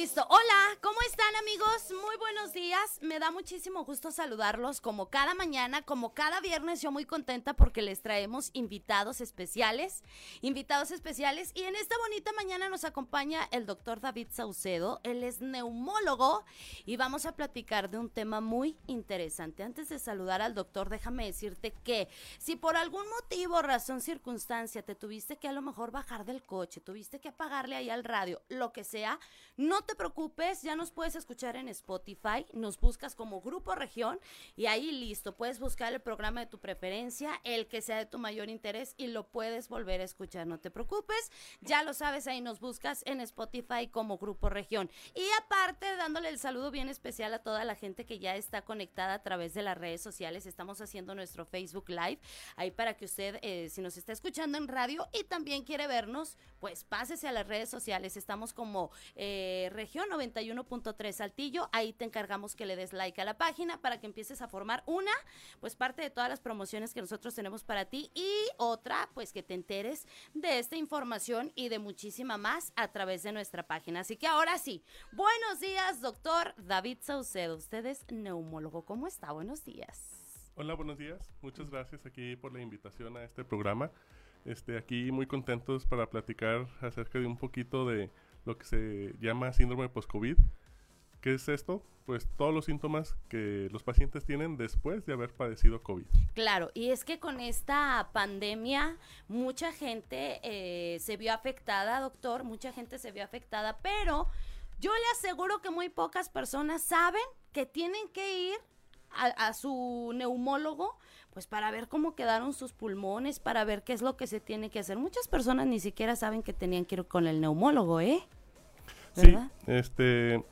Listo. Hola, ¿cómo están amigos? Muy buenos días. Me da muchísimo gusto saludarlos como cada mañana, como cada viernes. Yo muy contenta porque les traemos invitados especiales, invitados especiales. Y en esta bonita mañana nos acompaña el doctor David Saucedo. Él es neumólogo y vamos a platicar de un tema muy interesante. Antes de saludar al doctor, déjame decirte que si por algún motivo, razón, circunstancia, te tuviste que a lo mejor bajar del coche, tuviste que apagarle ahí al radio, lo que sea, no te preocupes, ya nos puedes escuchar en Spotify, nos buscas como Grupo Región y ahí listo, puedes buscar el programa de tu preferencia, el que sea de tu mayor interés y lo puedes volver a escuchar, no te preocupes, ya lo sabes, ahí nos buscas en Spotify como Grupo Región. Y aparte, dándole el saludo bien especial a toda la gente que ya está conectada a través de las redes sociales, estamos haciendo nuestro Facebook Live, ahí para que usted, eh, si nos está escuchando en radio y también quiere vernos, pues pásese a las redes sociales, estamos como... Eh, región 91.3 Saltillo. Ahí te encargamos que le des like a la página para que empieces a formar una, pues parte de todas las promociones que nosotros tenemos para ti y otra, pues que te enteres de esta información y de muchísima más a través de nuestra página. Así que ahora sí, buenos días, doctor David Saucedo. Usted es neumólogo. ¿Cómo está? Buenos días. Hola, buenos días. Muchas gracias aquí por la invitación a este programa. Este, aquí muy contentos para platicar acerca de un poquito de lo que se llama síndrome post-COVID. ¿Qué es esto? Pues todos los síntomas que los pacientes tienen después de haber padecido COVID. Claro, y es que con esta pandemia mucha gente eh, se vio afectada, doctor, mucha gente se vio afectada, pero yo le aseguro que muy pocas personas saben que tienen que ir a, a, su neumólogo, pues para ver cómo quedaron sus pulmones, para ver qué es lo que se tiene que hacer. Muchas personas ni siquiera saben que tenían que ir con el neumólogo, ¿eh? Sí, este,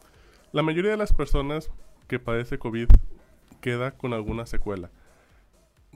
la mayoría de las personas que padece COVID queda con alguna secuela.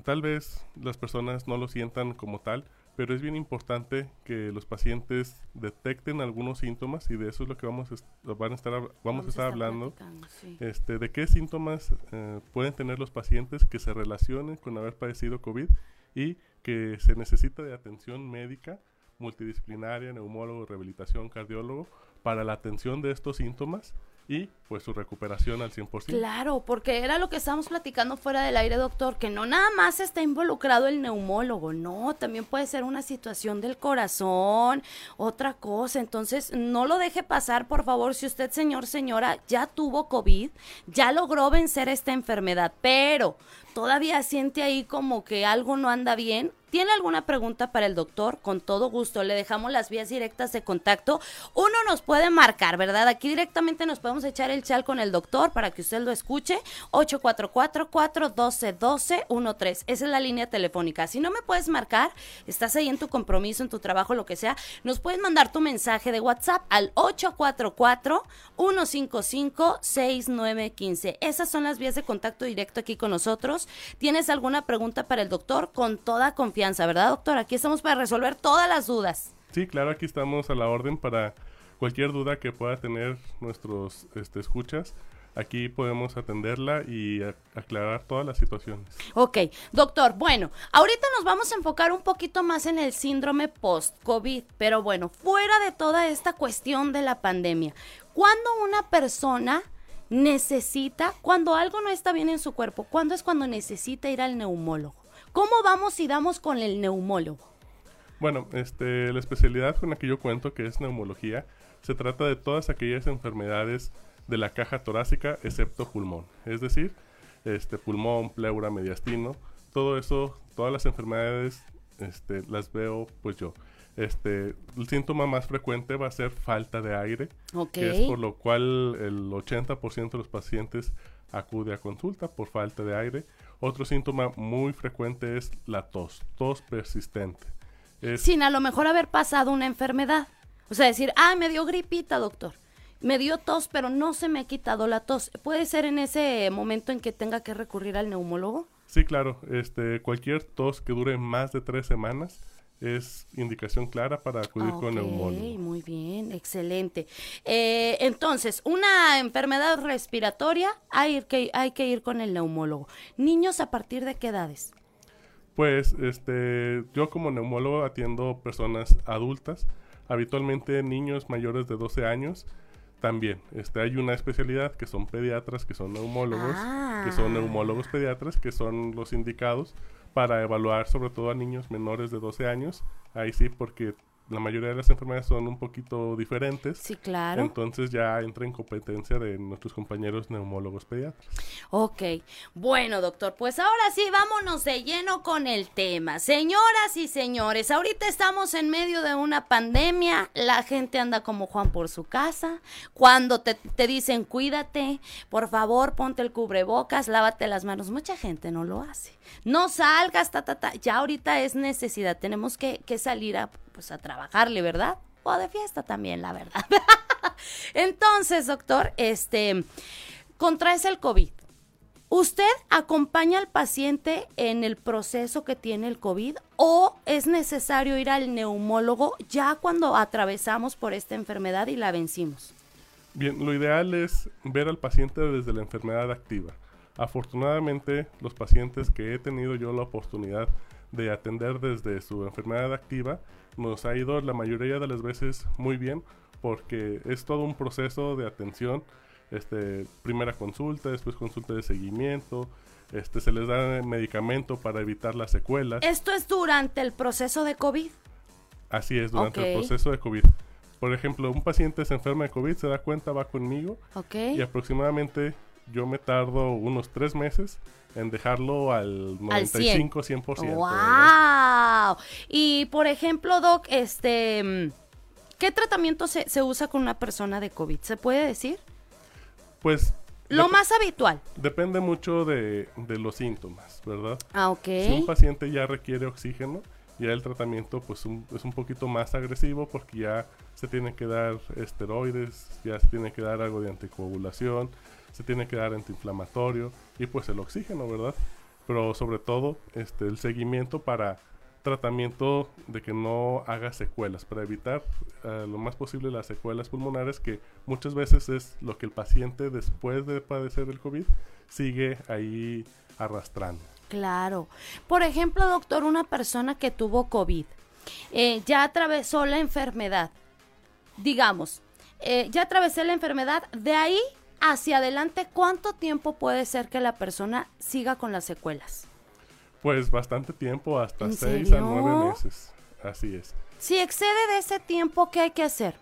Tal vez las personas no lo sientan como tal, pero es bien importante que los pacientes detecten algunos síntomas y de eso es lo que vamos a, van a estar vamos, vamos a estar hablando sí. este de qué síntomas eh, pueden tener los pacientes que se relacionen con haber padecido COVID y que se necesita de atención médica multidisciplinaria, neumólogo, rehabilitación, cardiólogo para la atención de estos síntomas y pues su recuperación al 100%. Claro, porque era lo que estábamos platicando fuera del aire, doctor, que no nada más está involucrado el neumólogo, no, también puede ser una situación del corazón, otra cosa, entonces no lo deje pasar, por favor, si usted, señor, señora, ya tuvo COVID, ya logró vencer esta enfermedad, pero todavía siente ahí como que algo no anda bien, ¿Tiene alguna pregunta para el doctor? Con todo gusto, le dejamos las vías directas de contacto. Uno nos puede marcar, ¿verdad? Aquí directamente nos podemos echar el chal con el doctor para que usted lo escuche. 844-412-1213. Esa es la línea telefónica. Si no me puedes marcar, estás ahí en tu compromiso, en tu trabajo, lo que sea, nos puedes mandar tu mensaje de WhatsApp al 844-155-6915. Esas son las vías de contacto directo aquí con nosotros. ¿Tienes alguna pregunta para el doctor? Con toda confianza ¿verdad, doctor? Aquí estamos para resolver todas las dudas. Sí, claro, aquí estamos a la orden para cualquier duda que pueda tener nuestros este, escuchas. Aquí podemos atenderla y aclarar todas las situaciones. Ok, doctor, bueno, ahorita nos vamos a enfocar un poquito más en el síndrome post-COVID, pero bueno, fuera de toda esta cuestión de la pandemia, ¿cuándo una persona necesita, cuando algo no está bien en su cuerpo, cuándo es cuando necesita ir al neumólogo? ¿Cómo vamos y damos con el neumólogo? Bueno, este, la especialidad con la que yo cuento, que es neumología, se trata de todas aquellas enfermedades de la caja torácica excepto pulmón. Es decir, este, pulmón, pleura, mediastino, todo eso, todas las enfermedades este, las veo pues yo. Este, el síntoma más frecuente va a ser falta de aire, okay. que es por lo cual el 80% de los pacientes acude a consulta por falta de aire. Otro síntoma muy frecuente es la tos, tos persistente. Es Sin a lo mejor haber pasado una enfermedad. O sea, decir, ah, me dio gripita, doctor. Me dio tos, pero no se me ha quitado la tos. ¿Puede ser en ese momento en que tenga que recurrir al neumólogo? Sí, claro. Este, cualquier tos que dure más de tres semanas es indicación clara para acudir con neumólogo. Muy bien, excelente. Eh, entonces, una enfermedad respiratoria, hay que, hay que ir con el neumólogo. ¿Niños a partir de qué edades? Pues, este, yo como neumólogo atiendo personas adultas, habitualmente niños mayores de 12 años. También, este, hay una especialidad que son pediatras, que son neumólogos, que son ah. neumólogos pediatras, que son los indicados para evaluar sobre todo a niños menores de 12 años. Ahí sí, porque la mayoría de las enfermedades son un poquito diferentes. Sí, claro. Entonces ya entra en competencia de nuestros compañeros neumólogos pediatras. Ok, bueno doctor, pues ahora sí, vámonos de lleno con el tema. Señoras y señores, ahorita estamos en medio de una pandemia, la gente anda como Juan por su casa, cuando te, te dicen cuídate, por favor ponte el cubrebocas, lávate las manos, mucha gente no lo hace. No salgas, ta, ta, ta, ya ahorita es necesidad, tenemos que, que salir a pues a trabajarle, ¿verdad? O de fiesta también, la verdad. Entonces, doctor, este, contraes el COVID. ¿Usted acompaña al paciente en el proceso que tiene el COVID o es necesario ir al neumólogo ya cuando atravesamos por esta enfermedad y la vencimos? Bien, lo ideal es ver al paciente desde la enfermedad activa. Afortunadamente, los pacientes que he tenido yo la oportunidad de atender desde su enfermedad activa nos ha ido la mayoría de las veces muy bien porque es todo un proceso de atención, este, primera consulta, después consulta de seguimiento, este, se les da medicamento para evitar las secuelas. ¿Esto es durante el proceso de COVID? Así es, durante el proceso de COVID. Por ejemplo, un paciente se enferma de COVID, se da cuenta, va conmigo y aproximadamente yo me tardo unos tres meses en dejarlo al 95, 100%. ¡Wow! Y por ejemplo, Doc, este, ¿qué tratamiento se, se usa con una persona de COVID? ¿Se puede decir? Pues lo más habitual. Depende mucho de, de, los síntomas, ¿verdad? Ah, ok. Si un paciente ya requiere oxígeno, ya el tratamiento pues es un poquito más agresivo porque ya se tiene que dar esteroides, ya se tiene que dar algo de anticoagulación, se tiene que dar antiinflamatorio y pues el oxígeno, ¿verdad? Pero sobre todo este, el seguimiento para tratamiento de que no haga secuelas, para evitar eh, lo más posible las secuelas pulmonares que muchas veces es lo que el paciente después de padecer el COVID sigue ahí arrastrando. Claro. Por ejemplo, doctor, una persona que tuvo COVID, eh, ya atravesó la enfermedad, digamos, eh, ya atravesé la enfermedad, de ahí hacia adelante, ¿cuánto tiempo puede ser que la persona siga con las secuelas? Pues bastante tiempo, hasta seis a nueve meses. Así es. Si excede de ese tiempo, ¿qué hay que hacer?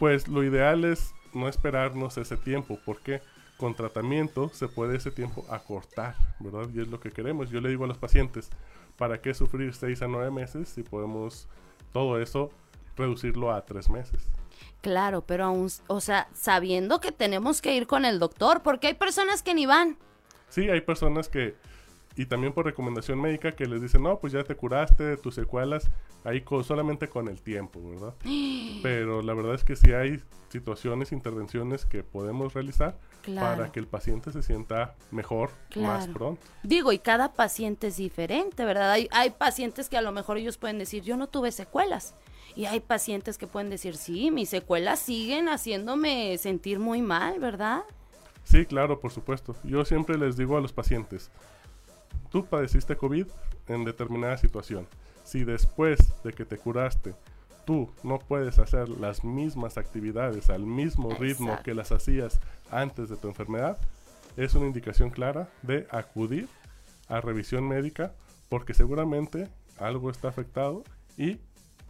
Pues lo ideal es no esperarnos ese tiempo, porque con tratamiento se puede ese tiempo acortar, ¿verdad? Y es lo que queremos. Yo le digo a los pacientes, ¿para qué sufrir seis a nueve meses si podemos todo eso reducirlo a tres meses? Claro, pero aún, o sea, sabiendo que tenemos que ir con el doctor, porque hay personas que ni van. Sí, hay personas que, y también por recomendación médica, que les dicen, no, pues ya te curaste de tus secuelas, ahí solamente con el tiempo, ¿verdad? pero la verdad es que sí hay situaciones, intervenciones que podemos realizar para que el paciente se sienta mejor más pronto. Digo, y cada paciente es diferente, ¿verdad? Hay, hay pacientes que a lo mejor ellos pueden decir, yo no tuve secuelas y hay pacientes que pueden decir, sí, mis secuelas siguen haciéndome sentir muy mal, ¿verdad? Sí, claro, por supuesto. Yo siempre les digo a los pacientes, tú padeciste COVID en determinada situación. Si después de que te curaste, tú no puedes hacer las mismas actividades al mismo ritmo que las hacías antes de tu enfermedad, es una indicación clara de acudir a revisión médica porque seguramente algo está afectado y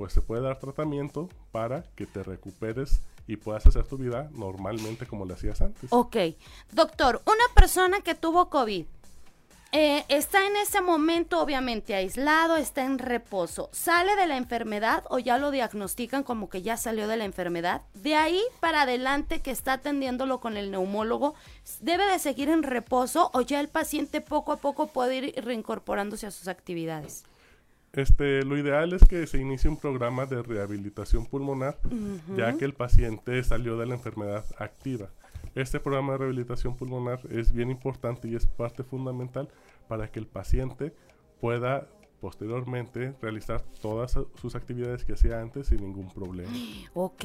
pues se puede dar tratamiento para que te recuperes y puedas hacer tu vida normalmente como lo hacías antes. Ok. Doctor, una persona que tuvo COVID eh, está en ese momento obviamente aislado, está en reposo, sale de la enfermedad o ya lo diagnostican como que ya salió de la enfermedad. De ahí para adelante que está atendiéndolo con el neumólogo, ¿debe de seguir en reposo o ya el paciente poco a poco puede ir reincorporándose a sus actividades? Este, lo ideal es que se inicie un programa de rehabilitación pulmonar, ya que el paciente salió de la enfermedad activa. Este programa de rehabilitación pulmonar es bien importante y es parte fundamental para que el paciente pueda posteriormente realizar todas sus actividades que hacía antes sin ningún problema. Ok,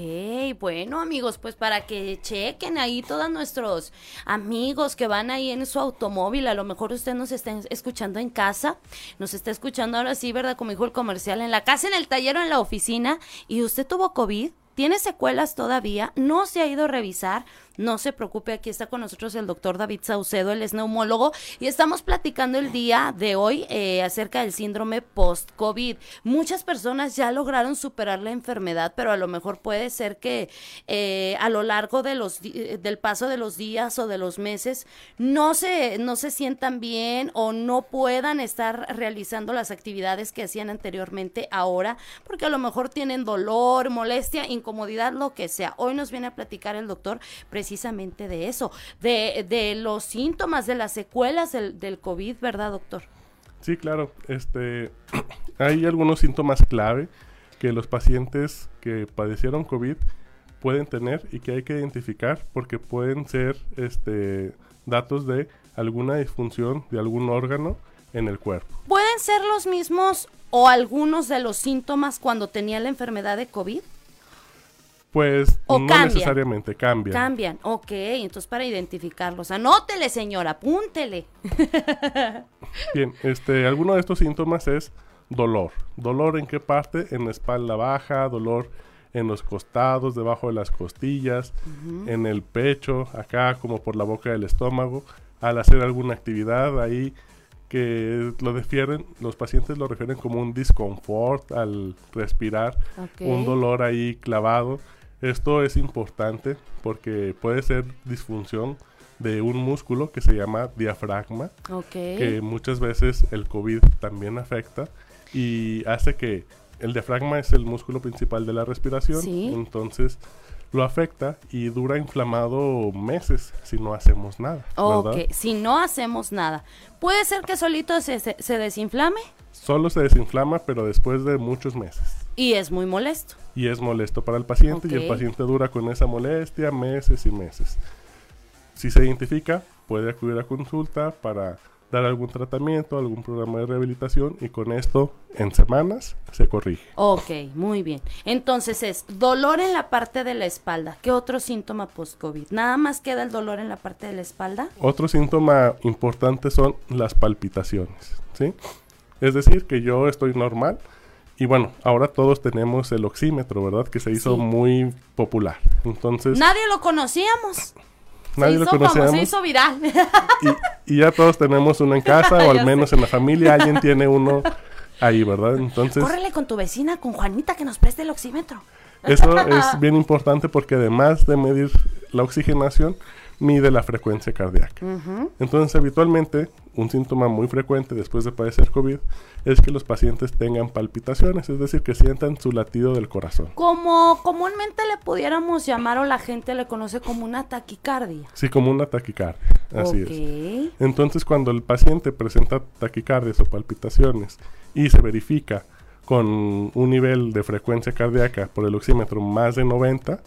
bueno amigos, pues para que chequen ahí todos nuestros amigos que van ahí en su automóvil, a lo mejor usted nos está escuchando en casa, nos está escuchando ahora sí, ¿verdad? Como dijo el comercial, en la casa, en el taller o en la oficina, y usted tuvo COVID, tiene secuelas todavía, no se ha ido a revisar, no se preocupe, aquí está con nosotros el doctor David Saucedo, él es neumólogo y estamos platicando el día de hoy eh, acerca del síndrome post-COVID. Muchas personas ya lograron superar la enfermedad, pero a lo mejor puede ser que eh, a lo largo de los del paso de los días o de los meses no se, no se sientan bien o no puedan estar realizando las actividades que hacían anteriormente ahora, porque a lo mejor tienen dolor, molestia, incomodidad, lo que sea. Hoy nos viene a platicar el doctor de eso, de, de los síntomas, de las secuelas del, del COVID, ¿verdad, doctor? Sí, claro. Este, hay algunos síntomas clave que los pacientes que padecieron COVID pueden tener y que hay que identificar porque pueden ser este, datos de alguna disfunción de algún órgano en el cuerpo. ¿Pueden ser los mismos o algunos de los síntomas cuando tenía la enfermedad de COVID? Pues no necesariamente cambian. Cambian, ok. Entonces para identificarlos, anótele señora, apúntele. Bien, este, alguno de estos síntomas es dolor. ¿Dolor en qué parte? En la espalda baja, dolor en los costados, debajo de las costillas, en el pecho, acá como por la boca del estómago, al hacer alguna actividad ahí que lo refieren, los pacientes lo refieren como un disconfort al respirar, un dolor ahí clavado esto es importante porque puede ser disfunción de un músculo que se llama diafragma, que muchas veces el COVID también afecta y hace que el diafragma es el músculo principal de la respiración, entonces lo afecta y dura inflamado meses si no hacemos nada. Ok, si no hacemos nada. ¿Puede ser que solito se, se desinflame? Solo se desinflama, pero después de muchos meses. Y es muy molesto. Y es molesto para el paciente y el paciente dura con esa molestia meses y meses. Si se identifica, puede acudir a consulta para dar algún tratamiento, algún programa de rehabilitación y con esto en semanas se corrige. Ok, muy bien. Entonces es dolor en la parte de la espalda. ¿Qué otro síntoma post-COVID? ¿Nada más queda el dolor en la parte de la espalda? Otro síntoma importante son las palpitaciones, ¿sí? Es decir, que yo estoy normal, y bueno, ahora todos tenemos el oxímetro, ¿verdad? Que se hizo muy popular. Entonces... Nadie lo conocíamos. Nadie lo conocíamos. se hizo viral. Y, ya todos tenemos uno en casa o al menos en la familia alguien tiene uno ahí, ¿verdad? Entonces... Córrele con tu vecina, con Juanita, que nos preste el oxímetro. Eso es bien importante porque además de medir la oxigenación, mide la frecuencia cardíaca. Entonces, habitualmente, un síntoma muy frecuente después de padecer COVID es que los pacientes tengan palpitaciones, es decir, que sientan su latido del corazón. Como comúnmente le pudiéramos llamar o la gente le conoce como una taquicardia. Sí, como una taquicardia, así es. Entonces, cuando el paciente presenta taquicardias o palpitaciones y se verifica con un nivel de frecuencia cardíaca por el oxímetro más de 90,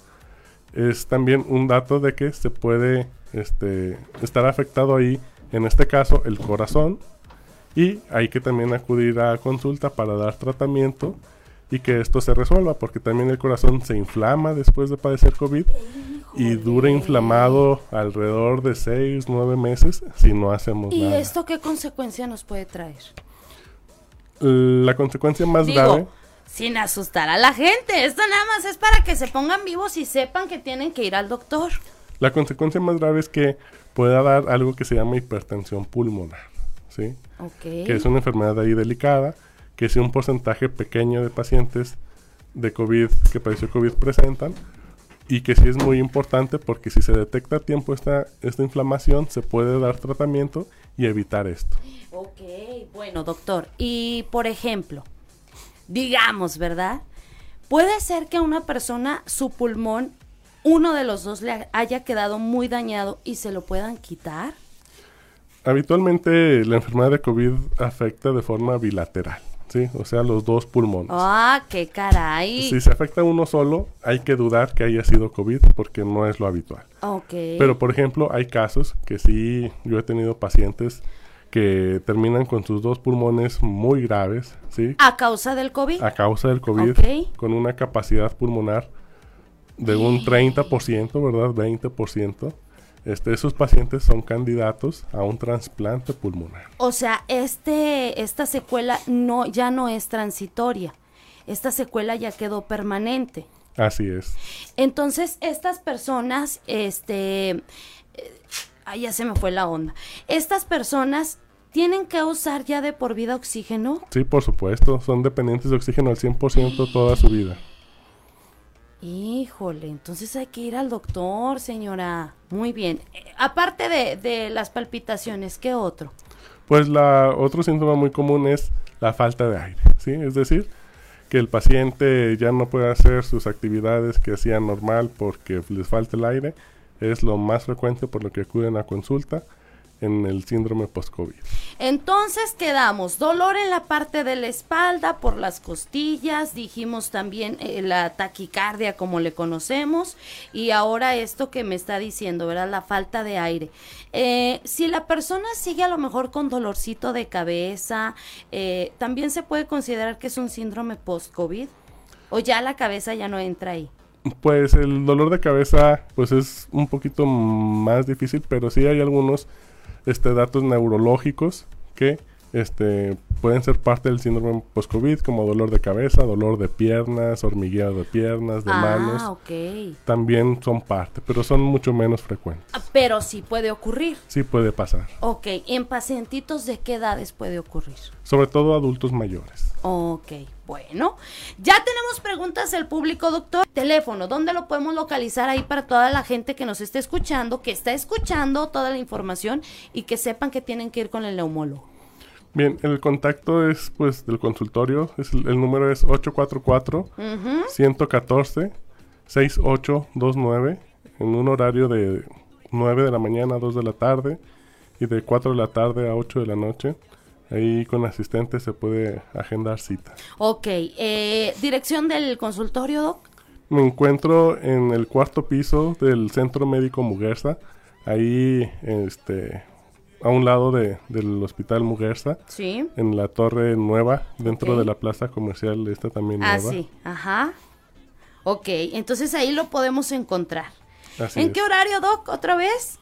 es también un dato de que se puede este, estar afectado ahí, en este caso, el corazón. Y hay que también acudir a consulta para dar tratamiento y que esto se resuelva, porque también el corazón se inflama después de padecer COVID y dura inflamado alrededor de 6, 9 meses si no hacemos nada. ¿Y esto qué consecuencia nos puede traer? La consecuencia más grave sin asustar a la gente. Esto nada más es para que se pongan vivos y sepan que tienen que ir al doctor. La consecuencia más grave es que pueda dar algo que se llama hipertensión pulmonar, ¿sí? Que es una enfermedad ahí delicada, que si un porcentaje pequeño de pacientes de COVID que padeció COVID presentan, y que sí es muy importante porque si se detecta a tiempo esta, esta inflamación, se puede dar tratamiento y evitar esto. Ok, bueno, doctor. Y por ejemplo, digamos, ¿verdad? Puede ser que a una persona su pulmón, uno de los dos le haya quedado muy dañado y se lo puedan quitar. Habitualmente la enfermedad de COVID afecta de forma bilateral, ¿sí? O sea, los dos pulmones. Ah, qué caray. Si se afecta uno solo, hay que dudar que haya sido COVID porque no es lo habitual. Ok. Pero, por ejemplo, hay casos que sí, yo he tenido pacientes que terminan con sus dos pulmones muy graves, ¿sí? ¿A causa del COVID? A causa del COVID, Ok. con una capacidad pulmonar de un 30%, ¿verdad? 20%. Este, esos pacientes son candidatos a un trasplante pulmonar. O sea, este, esta secuela no, ya no es transitoria. Esta secuela ya quedó permanente. Así es. Entonces, estas personas, este, eh, ay, ya se me fue la onda. Estas personas tienen que usar ya de por vida oxígeno. Sí, por supuesto, son dependientes de oxígeno al 100% toda su vida. Híjole, entonces hay que ir al doctor, señora. Muy bien. Eh, aparte de, de las palpitaciones, ¿qué otro? Pues la otro síntoma muy común es la falta de aire, ¿sí? Es decir, que el paciente ya no puede hacer sus actividades que hacía normal porque les falta el aire. Es lo más frecuente por lo que acuden a consulta en el síndrome post-COVID. Entonces quedamos dolor en la parte de la espalda por las costillas, dijimos también eh, la taquicardia como le conocemos y ahora esto que me está diciendo, ¿verdad? La falta de aire. Eh, si la persona sigue a lo mejor con dolorcito de cabeza, eh, también se puede considerar que es un síndrome post-COVID o ya la cabeza ya no entra ahí. Pues el dolor de cabeza pues es un poquito más difícil, pero sí hay algunos este, datos neurológicos que este, pueden ser parte del síndrome post-COVID, como dolor de cabeza, dolor de piernas, hormigueo de piernas, de manos. Ah, ok. También son parte, pero son mucho menos frecuentes. Ah, Pero sí puede ocurrir. Sí puede pasar, Ok, ¿en pacientitos de qué edades puede ocurrir? sobre todo adultos mayores. Ok, bueno. Ya tenemos preguntas del público, doctor. Teléfono, ¿dónde lo podemos localizar ahí para toda la gente que nos esté escuchando, que está escuchando toda la información y que sepan que tienen que ir con el neumólogo? Bien, el contacto es pues del consultorio, es el, el número es 844 114 6829 en un horario de 9 de la mañana a 2 de la tarde y de 4 de la tarde a 8 de la noche. Ahí con asistente se puede agendar cita. Ok, eh, dirección del consultorio, doc. Me encuentro en el cuarto piso del Centro Médico Muguerza, ahí este, a un lado de- del Hospital Muguerza, Sí. en la torre nueva, dentro Ok. de la plaza comercial, esta también Ah, nueva. sí, ajá. Ok, entonces ahí lo podemos encontrar. Así ¿En es. qué horario, doc? ¿Otra vez?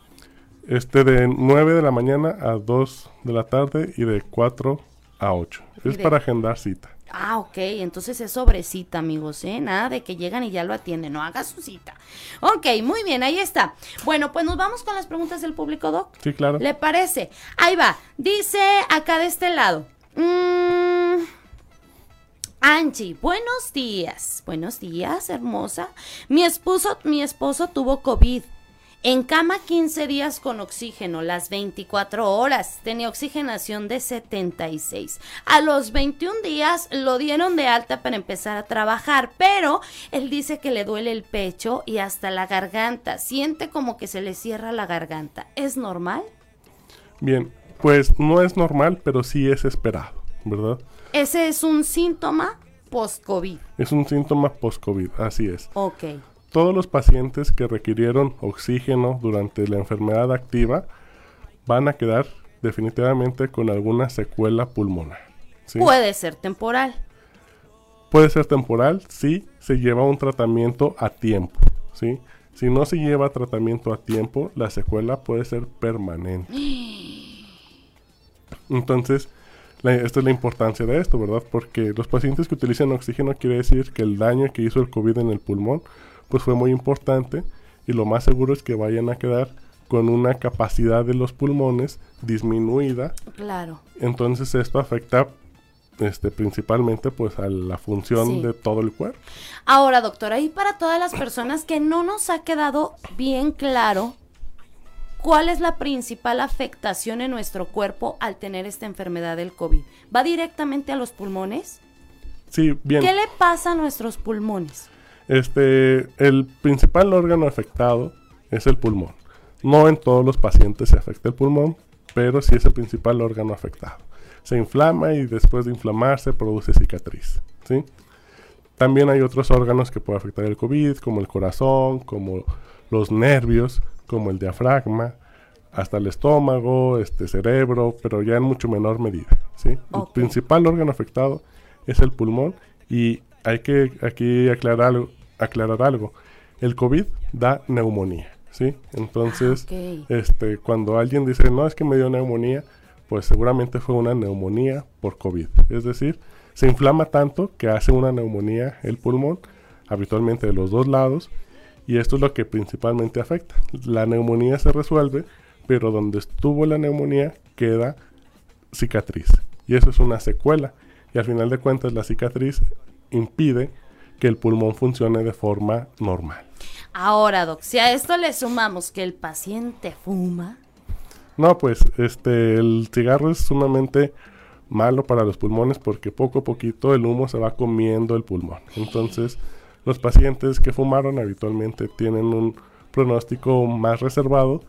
Este de 9 de la mañana a 2 de la tarde y de 4 a 8. Y Es de- para agendar cita. Ah, ok, entonces es sobre cita, amigos, ¿eh? Nada de que llegan y ya lo atienden, no haga su cita. Ok, muy bien, ahí está. Bueno, pues nos vamos con las preguntas del público, Doc. Sí, claro. ¿Le parece? Ahí va. Dice acá de este lado. Mm, Angie, buenos días. Buenos días, hermosa. Mi esposo, mi esposo tuvo COVID. En cama 15 días con oxígeno, las 24 horas. Tenía oxigenación de 76. A los 21 días lo dieron de alta para empezar a trabajar, pero él dice que le duele el pecho y hasta la garganta. Siente como que se le cierra la garganta. ¿Es normal? Bien, pues no es normal, pero sí es esperado, ¿verdad? Ese es un síntoma post-COVID. Es un síntoma post-COVID, así es. Ok. Todos los pacientes que requirieron oxígeno durante la enfermedad activa van a quedar definitivamente con alguna secuela pulmonar. ¿sí? Puede ser temporal. Puede ser temporal si se lleva un tratamiento a tiempo, ¿sí? Si no se lleva tratamiento a tiempo, la secuela puede ser permanente. Entonces, la- esta es la importancia de esto, ¿verdad? Porque los pacientes que utilizan oxígeno quiere decir que el daño que hizo el COVID en el pulmón, pues fue muy importante y lo más seguro es que vayan a quedar con una capacidad de los pulmones disminuida Claro. entonces esto afecta este, principalmente pues a la función Sí. de todo el cuerpo. Ahora, doctora, y para todas las personas que no nos ha quedado bien claro cuál es la principal afectación en nuestro cuerpo al tener esta enfermedad del COVID. ¿Va directamente a los pulmones? Sí, bien. ¿Qué le pasa a nuestros pulmones? Este, el principal órgano afectado es el pulmón. No en todos los pacientes se afecta el pulmón, pero sí es el principal órgano afectado. Se inflama y después de inflamarse produce cicatriz, ¿sí? También hay otros órganos que puede afectar el COVID, como el corazón, como los nervios, como el diafragma. hasta el estómago, este cerebro, pero ya en mucho menor medida, ¿sí? El principal órgano afectado es el pulmón y hay que aquí aclarar algo, aclarar algo. El COVID da neumonía, ¿sí? Entonces, Ah, este cuando alguien dice, "No, es que me dio neumonía", pues seguramente fue una neumonía por COVID. Es decir, se inflama tanto que hace una neumonía el pulmón, habitualmente de los dos lados, y esto es lo que principalmente afecta. La neumonía se resuelve, pero donde estuvo la neumonía queda cicatriz. Y eso es una secuela. Y al final de cuentas la cicatriz impide que el pulmón funcione de forma normal. Ahora, Doc, si a esto le sumamos que el paciente fuma. No, pues este el cigarro es sumamente malo para los pulmones porque poco a poquito el humo se va comiendo el pulmón. Entonces, los pacientes que fumaron habitualmente tienen un pronóstico más reservado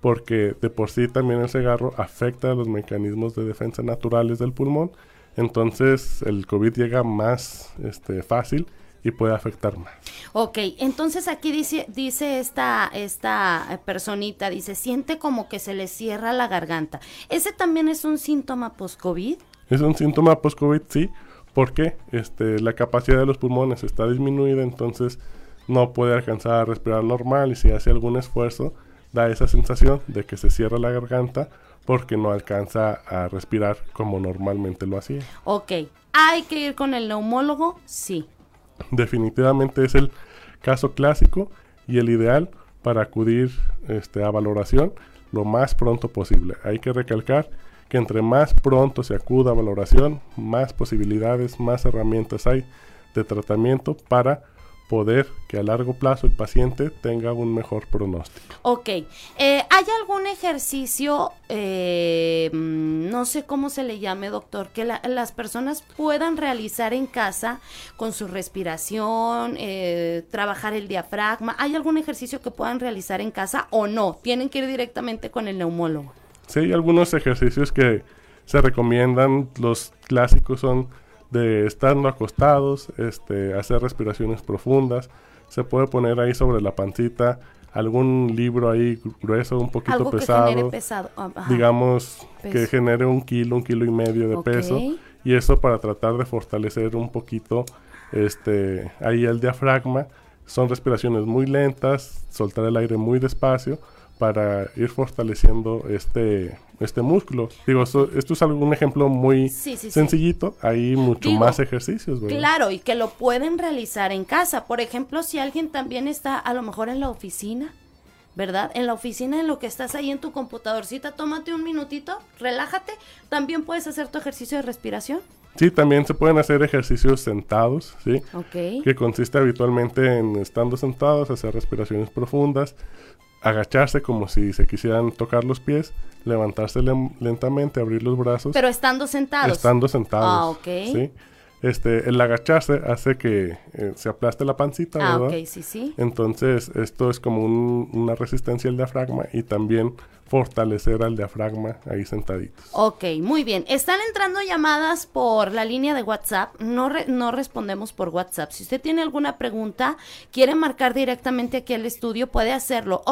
porque de por sí también el cigarro afecta a los mecanismos de defensa naturales del pulmón. Entonces, el COVID llega más este, fácil y puede afectar más. Ok, entonces aquí dice, dice esta, esta eh, personita, dice, siente como que se le cierra la garganta. ¿Ese también es un síntoma post-COVID? Es un síntoma post-COVID, sí, porque este, la capacidad de los pulmones está disminuida, entonces no puede alcanzar a respirar normal y si hace algún esfuerzo da esa sensación de que se cierra la garganta porque no alcanza a respirar como normalmente lo hacía. Ok, ¿hay que ir con el neumólogo? Sí. Definitivamente es el caso clásico y el ideal para acudir este, a valoración lo más pronto posible. Hay que recalcar que entre más pronto se acuda a valoración, más posibilidades, más herramientas hay de tratamiento para poder que a largo plazo el paciente tenga un mejor pronóstico. Ok, eh, ¿hay algún ejercicio, eh, mm, no sé cómo se le llame, doctor, que la- las personas puedan realizar en casa con su respiración, eh, trabajar el diafragma? ¿Hay algún ejercicio que puedan realizar en casa o no? Tienen que ir directamente con el neumólogo. Sí, hay algunos ejercicios que se recomiendan, los clásicos son de estando acostados, este, hacer respiraciones profundas, se puede poner ahí sobre la pancita algún libro ahí grueso, un poquito Algo que pesado, genere pesado. ah, ajá. digamos que genere un kilo, un kilo y medio de peso, y eso para tratar de fortalecer un poquito este, ahí el diafragma. Son respiraciones muy lentas, soltar el aire muy despacio para ir fortaleciendo este, este músculo. Digo, esto, esto es algún ejemplo muy Sí, sí, sí. sencillito, hay mucho Digo, más ejercicios, ¿verdad? Claro, y que lo pueden realizar en casa. Por ejemplo, si alguien también está a lo mejor en la oficina, ¿verdad? En la oficina, en lo que estás ahí en tu computadorcita, tómate un minutito, relájate. También puedes hacer tu ejercicio de respiración. Sí, también se pueden hacer ejercicios sentados, ¿sí? Ok. que consiste habitualmente en estando sentados, hacer respiraciones profundas, agacharse como si se quisieran tocar los pies, levantarse lentamente, abrir los brazos, Pero estando sentados. estando sentados. Ah, ok. ¿sí? Este, el agacharse hace que eh, se aplaste la pancita, Ah, ¿verdad? ok, sí, sí. Entonces, esto es como un- una resistencia al diafragma y también fortalecer al diafragma ahí sentaditos. Ok, muy bien. Están entrando llamadas por la línea de WhatsApp. No, re- no respondemos por WhatsApp. Si usted tiene alguna pregunta, quiere marcar directamente aquí al estudio, puede hacerlo.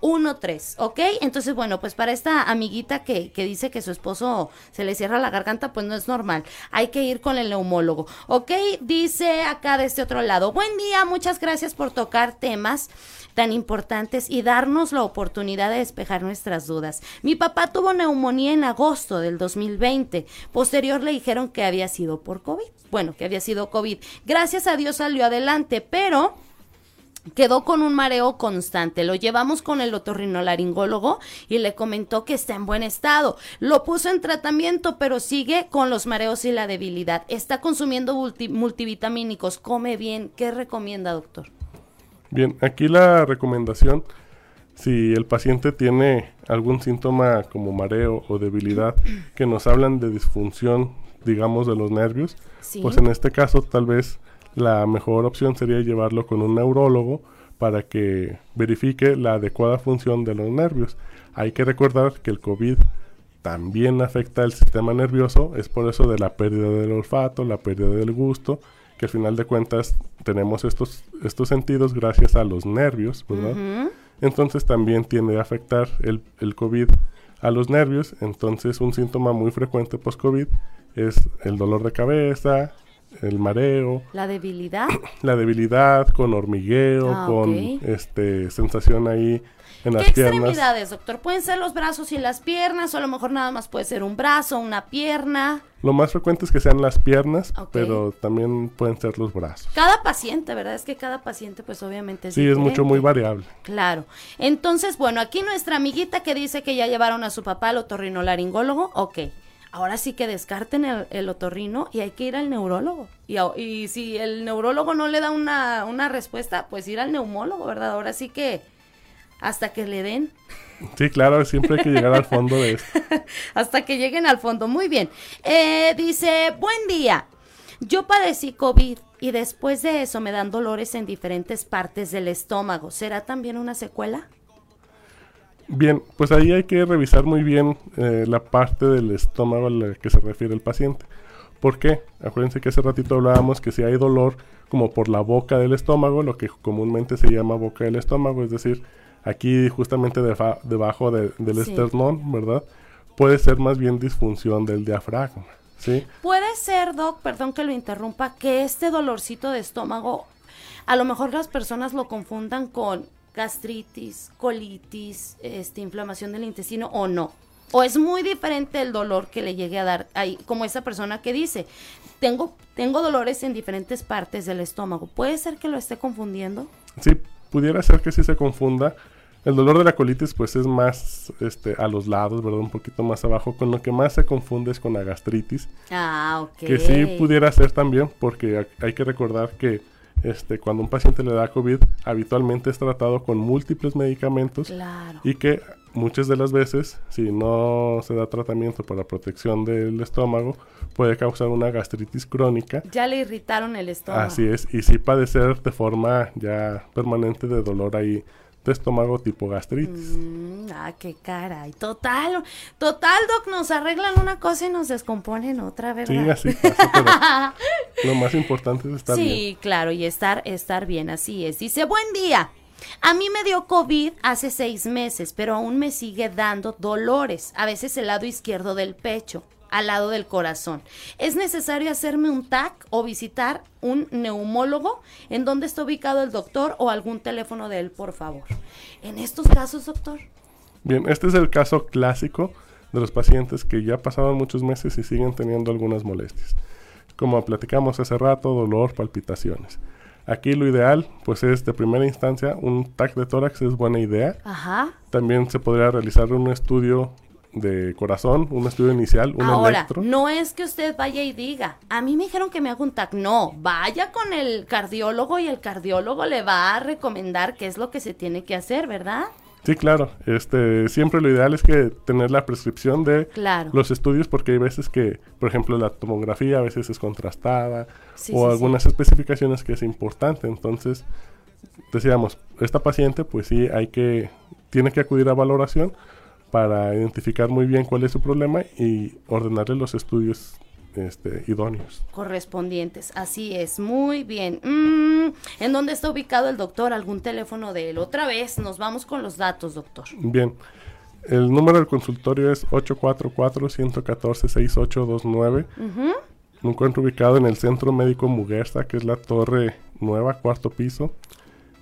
844-412-1213. ¿Ok? Entonces, bueno, pues para esta amiguita que, que dice que su esposo se le cierra la garganta, pues no es normal. Hay que ir con el neumólogo. ¿Ok? Dice acá de este otro lado. Buen día, muchas gracias por tocar temas tan importantes y darnos la oportunidad de despejar nuestras dudas. Mi papá tuvo neumonía en agosto del 2020. Posterior le dijeron que había sido por COVID. Bueno, que había sido COVID. Gracias a Dios salió adelante, pero quedó con un mareo constante. Lo llevamos con el otorrinolaringólogo y le comentó que está en buen estado. Lo puso en tratamiento, pero sigue con los mareos y la debilidad. Está consumiendo multi- multivitamínicos. Come bien. ¿Qué recomienda, doctor? Bien, aquí la recomendación, si el paciente tiene algún síntoma como mareo o debilidad que nos hablan de disfunción, digamos, de los nervios, Sí. pues en este caso tal vez la mejor opción sería llevarlo con un neurólogo para que verifique la adecuada función de los nervios. Hay que recordar que el COVID también afecta el sistema nervioso, es por eso de la pérdida del olfato, la pérdida del gusto, que al final de cuentas tenemos estos, estos sentidos gracias a los nervios, ¿verdad? Entonces también tiende a afectar el, el COVID a los nervios. Entonces un síntoma muy frecuente post-COVID es el dolor de cabeza, el mareo. La debilidad. La debilidad con hormigueo, Ah, con ok. este sensación ahí en ¿Qué piernas. extremidades, doctor? Pueden ser los brazos y las piernas, o a lo mejor nada más puede ser un brazo, una pierna. Lo más frecuente es que sean las piernas, pero también pueden ser los brazos. Cada paciente, ¿verdad? Es que cada paciente, pues obviamente es Sí, es mucho, muy variable. Claro. Entonces, bueno, aquí nuestra amiguita que dice que ya llevaron a su papá al otorrinolaringólogo, ok. Ahora sí que descarten el, el otorrino y hay que ir al neurólogo. Y, y si el neurólogo no le da una, una respuesta, pues ir al neumólogo, ¿verdad? Ahora sí que hasta que le den, Sí, claro, siempre hay que llegar al fondo de esto. hasta que lleguen al fondo. Muy bien. Eh, dice, buen día. Yo padecí COVID y después de eso me dan dolores en diferentes partes del estómago. ¿Será también una secuela? Bien, pues ahí hay que revisar muy bien eh, la parte del estómago a la que se refiere el paciente. ¿Por qué? Acuérdense que hace ratito hablábamos que si hay dolor como por la boca del estómago, lo que comúnmente se llama boca del estómago, es decir, aquí justamente defa- debajo de- del Sí. esternón, ¿verdad? Puede ser más bien disfunción del diafragma, ¿sí? Puede ser, Doc, perdón que lo interrumpa, que este dolorcito de estómago, a lo mejor las personas lo confundan con gastritis, colitis, este, inflamación del intestino o no. O es muy diferente el dolor que le llegue a dar ahí, como esa persona que dice, tengo, tengo dolores en diferentes partes del estómago. ¿Puede ser que lo esté confundiendo? Sí, pudiera ser que sí se confunda. El dolor de la colitis pues es más este, a los lados, ¿verdad? Un poquito más abajo. Con lo que más se confunde es con la gastritis. Ah, ok. Que sí pudiera ser también, porque ha- hay que recordar que este, cuando un paciente le da COVID, habitualmente es tratado con múltiples medicamentos Claro. y que muchas de las veces, si no se da tratamiento para protección del estómago, puede causar una gastritis crónica. Ya le irritaron el estómago. Así es, y sí padecer de forma ya permanente de dolor ahí de estómago tipo gastritis. Mm, ah, qué caray. Total, total, Doc, nos arreglan una cosa y nos descomponen otra, ¿verdad? Sí, así pasa, pero lo más importante es estar sí, bien. claro, y estar, estar bien, así es. Dice, buen día. A mí me dio COVID hace seis meses, pero aún me sigue dando dolores, a veces el lado izquierdo del pecho, al lado del corazón. ¿Es necesario hacerme un TAC o visitar un neumólogo? ¿En dónde está ubicado el doctor o algún teléfono de él, por favor? En estos casos, doctor. Bien, este es el caso clásico de los pacientes que ya pasaron muchos meses y siguen teniendo algunas molestias. Como platicamos hace rato, dolor, palpitaciones. Aquí lo ideal, pues es de primera instancia, un TAC de tórax es buena idea. Ajá. También se podría realizar un estudio de corazón, un estudio inicial, un Ahora, electro. no es que usted vaya y diga, a mí me dijeron que me haga un TAC. No, vaya con el cardiólogo y el cardiólogo le va a recomendar qué es lo que se tiene que hacer, ¿verdad? Sí, claro. Este, siempre lo ideal es que tener la prescripción de Claro. los estudios porque hay veces que, por ejemplo, la tomografía a veces es contrastada Sí, o sí, algunas especificaciones que es importante. Entonces, decíamos, esta paciente pues sí hay que, tiene que acudir a valoración para identificar muy bien cuál es su problema y ordenarle los estudios este, idóneos. Correspondientes, así es, muy bien. Mm, ¿En dónde está ubicado el doctor? ¿Algún teléfono de él? Otra vez, nos vamos con los datos, doctor. Bien, el número del consultorio es 844-114-6829. Ujú. Me encuentro ubicado en el Centro Médico Muguerza, que es la torre nueva, cuarto piso.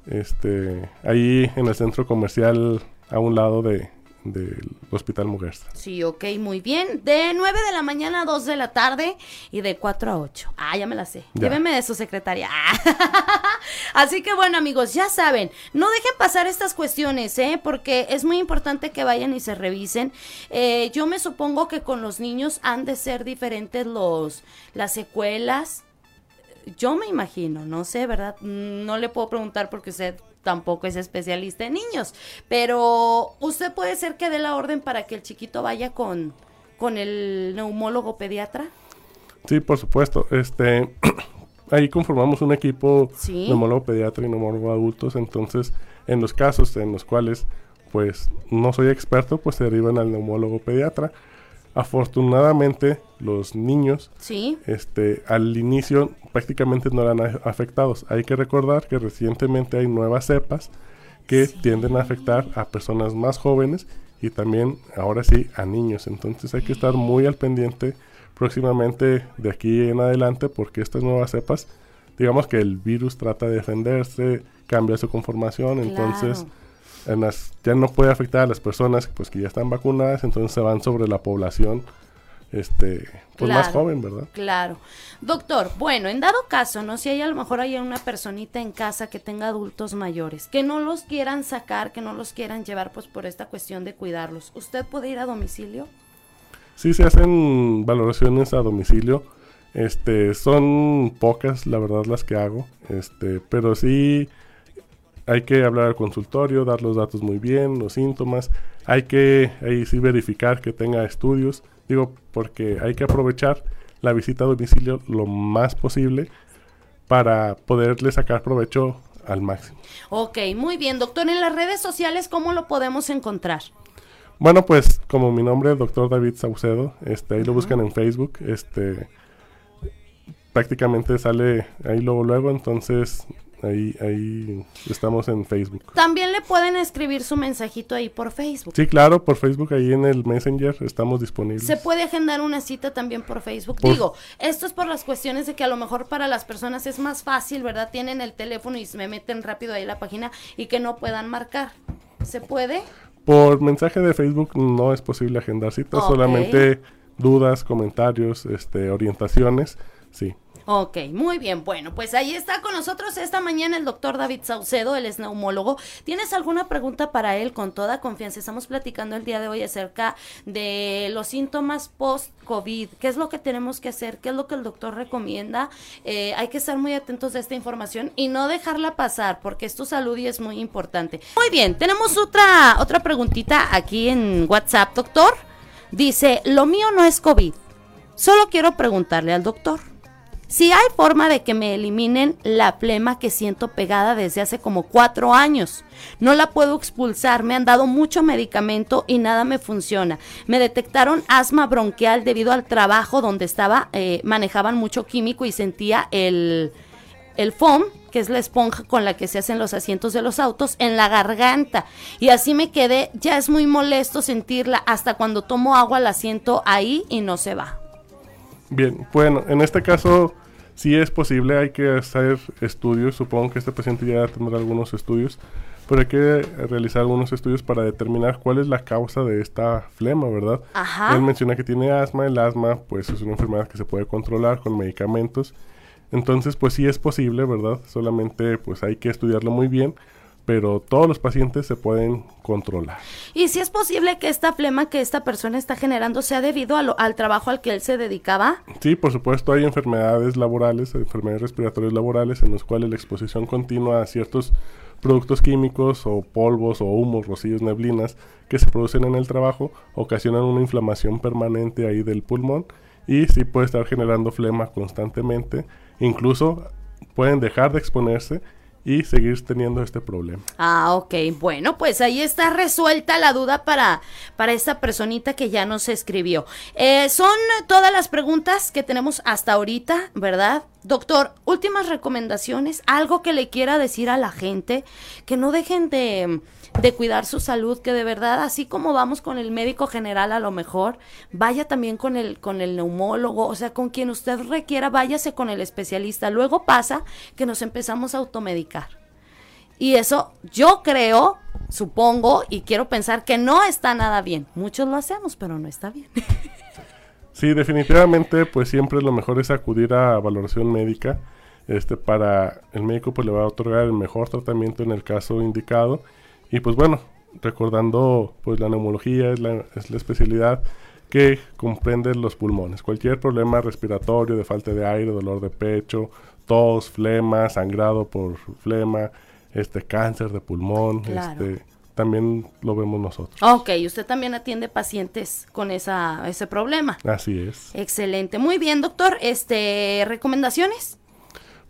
Este, ahí en el centro comercial a un lado de, del Hospital Muguerza. Sí, ok, muy bien. De 9 de la mañana a 2 de la tarde y de 4 a 8. Ah, ya me la sé. Ya. Lléveme de su secretaria. Así que bueno, amigos, ya saben, no dejen pasar estas cuestiones, ¿eh? Porque es muy importante que vayan y se revisen. Eh, yo me supongo que con los niños han de ser diferentes los, las secuelas. Yo me imagino, no sé, ¿verdad? Mm, No le puedo preguntar porque usted tampoco es especialista en niños, pero usted puede ser que dé la orden para que el chiquito vaya con, con el neumólogo pediatra. Sí, por supuesto. Este, ahí conformamos un equipo Sí. neumólogo pediatra y neumólogo adultos. Entonces, en los casos en los cuales pues no soy experto, pues se derivan al neumólogo pediatra. Afortunadamente, los niños Sí, este, al inicio prácticamente no eran afectados. Hay que recordar que recientemente hay nuevas cepas que tienden a afectar a personas más jóvenes y también, ahora sí, a niños. Entonces hay que estar muy al pendiente próximamente de aquí en adelante porque estas nuevas cepas, digamos que el virus trata de defenderse, cambia su conformación, entonces en las, ya no puede afectar a las personas pues que ya están vacunadas, entonces se van sobre la población este pues más joven, ¿verdad? Claro. Doctor, bueno, en dado caso, ¿no? Si hay a lo mejor hay una personita en casa que tenga adultos mayores, que no los quieran sacar, que no los quieran llevar pues por esta cuestión de cuidarlos, ¿usted puede ir a domicilio? Sí, se hacen valoraciones a domicilio. Este, son pocas, la verdad, las que hago. Este, pero sí hay que hablar al consultorio, dar los datos muy bien, los síntomas. Hay que ahí sí verificar que tenga estudios. Digo, porque hay que aprovechar la visita a domicilio lo más posible para poderle sacar provecho al máximo. Ok, muy bien, doctor. En las redes sociales, ¿cómo lo podemos encontrar? Bueno, pues como mi nombre es doctor David Saucedo, este, ahí lo buscan en Facebook, este, prácticamente sale ahí luego luego, entonces Ahí, ahí estamos en Facebook. También le pueden escribir su mensajito ahí por Facebook. Sí, claro, por Facebook, ahí en el Messenger estamos disponibles. Se puede agendar una cita también por Facebook. Digo, esto es por las cuestiones de que a lo mejor para las personas es más fácil, ¿verdad? Tienen el teléfono y se me meten rápido ahí la página y que no puedan marcar. ¿Se puede? Por mensaje de Facebook no es posible agendar citas, solamente dudas, comentarios, este, orientaciones, sí. Ok, muy bien. Bueno, pues ahí está con nosotros esta mañana el doctor David Saucedo, es neumólogo. ¿Tienes alguna pregunta para él con toda confianza? Estamos platicando el día de hoy acerca de los síntomas post-COVID. ¿Qué es lo que tenemos que hacer? ¿Qué es lo que el doctor recomienda? Eh, hay que estar muy atentos de esta información y no dejarla pasar porque es tu salud y es muy importante. Muy bien, tenemos otra, otra preguntita aquí en WhatsApp, doctor. Dice, lo mío no es COVID. Solo quiero preguntarle al doctor. Si hay forma de que me eliminen la flema que siento pegada desde hace como cuatro años. No la puedo expulsar, me han dado mucho medicamento y nada me funciona. Me detectaron asma bronquial debido al trabajo donde estaba, eh, manejaban mucho químico y sentía el, el foam, que es la esponja con la que se hacen los asientos de los autos, en la garganta. Y así me quedé, ya es muy molesto sentirla, hasta cuando tomo agua la siento ahí y no se va. Bien, bueno, en este caso sí es posible, hay que hacer estudios, supongo que este paciente ya tendrá algunos estudios, pero hay que realizar algunos estudios para determinar cuál es la causa de esta flema, ¿verdad? Ajá. Él menciona que tiene asma, el asma pues es una enfermedad que se puede controlar con medicamentos, entonces pues sí es posible, ¿verdad? Solamente pues hay que estudiarlo muy bien pero todos los pacientes se pueden controlar. ¿Y si es posible que esta flema que esta persona está generando sea debido al trabajo al que él se dedicaba? Sí, por supuesto, hay enfermedades laborales, enfermedades respiratorias laborales en las cuales la exposición continua a ciertos productos químicos o polvos o humos, rocíos, neblinas que se producen en el trabajo ocasionan una inflamación permanente ahí del pulmón y sí puede estar generando flema constantemente, incluso pueden dejar de exponerse y seguir teniendo este problema. Ah, ok. Bueno, pues ahí está resuelta la duda para, para esta personita que ya nos escribió. Eh, son todas las preguntas que tenemos hasta ahorita, ¿verdad? Doctor, últimas recomendaciones, algo que le quiera decir a la gente, que no dejen de de cuidar su salud, que de verdad, así como vamos con el médico general a lo mejor, vaya también con el, con el neumólogo, o sea, con quien usted requiera, váyase con el especialista. Luego pasa que nos empezamos a automedicar. Y eso yo creo, supongo y quiero pensar que no está nada bien. Muchos lo hacemos, pero no está bien. Sí, definitivamente, pues siempre lo mejor es acudir a valoración médica. Este, para el médico pues le va a otorgar el mejor tratamiento en el caso indicado y pues bueno, recordando, pues la neumología es la, es la especialidad que comprende los pulmones. Cualquier problema respiratorio, de falta de aire, dolor de pecho, tos, flema, sangrado por flema, este cáncer de pulmón, este también lo vemos nosotros. Ok, usted también atiende pacientes con esa, ese problema. Así es. Excelente. Muy bien, doctor. Este, ¿recomendaciones?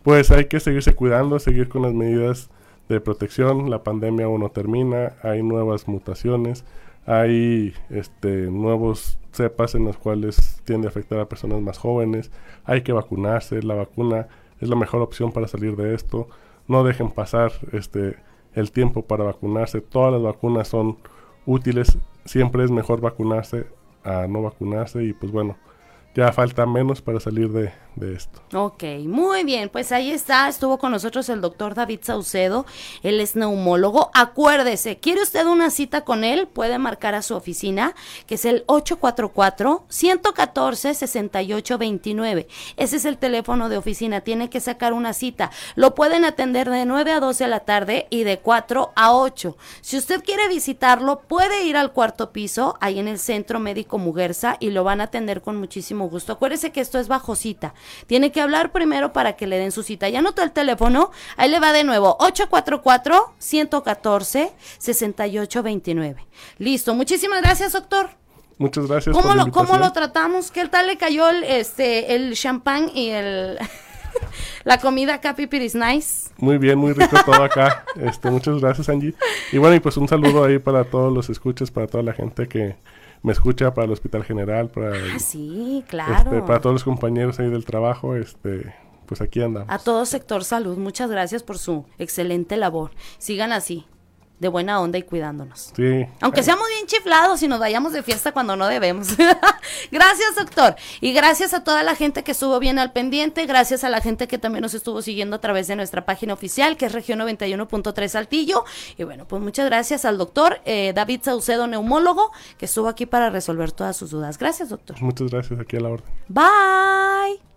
Pues hay que seguirse cuidando, seguir con las medidas de protección, la pandemia aún no termina, hay nuevas mutaciones, hay este, nuevos cepas en los cuales tiende a afectar a personas más jóvenes, hay que vacunarse, la vacuna es la mejor opción para salir de esto, no dejen pasar este, el tiempo para vacunarse. Todas las vacunas son útiles. Siempre es mejor vacunarse a no vacunarse y pues bueno, ya falta menos para salir de, de, esto. Ok, muy bien, pues ahí está, estuvo con nosotros el doctor David Saucedo, él es neumólogo. Acuérdese, ¿quiere usted una cita con él? Puede marcar a su oficina, que es el 844-114-6829. Ese es el teléfono de oficina, tiene que sacar una cita. Lo pueden atender de 9 a 12 de la tarde y de 4 a 8. Si usted quiere visitarlo, puede ir al cuarto piso, ahí en el Centro Médico Muguerza, y lo van a atender con muchísimo gusto. Acuérdese que esto es bajo cita. Tiene que hablar primero para que le den su cita. Ya anotó el teléfono. Ahí le va de nuevo. 844-114-6829. Listo. Muchísimas gracias, doctor. Muchas gracias. ¿Cómo, lo, ¿cómo lo tratamos? ¿Qué tal le cayó el, este, el champán y el... la comida Capi Piris Nice. Muy bien, muy rico todo acá. Este, muchas gracias, Angie. Y bueno, y pues un saludo ahí para todos los escuchas, para toda la gente que, me escucha para el Hospital General, para, ah, sí, claro. Este, para todos los compañeros ahí del trabajo, este, pues aquí andamos. A todo sector salud, muchas gracias por su excelente labor. Sigan así de buena onda y cuidándonos. Sí. Aunque seamos bien chiflados y nos vayamos de fiesta cuando no debemos. gracias, doctor. Y gracias a toda la gente que estuvo bien al pendiente. Gracias a la gente que también nos estuvo siguiendo a través de nuestra página oficial, que es región 91.3 Saltillo. Y bueno, pues muchas gracias al doctor eh, David Saucedo, neumólogo, que estuvo aquí para resolver todas sus dudas. Gracias, doctor. Muchas gracias, aquí a la orden. Bye.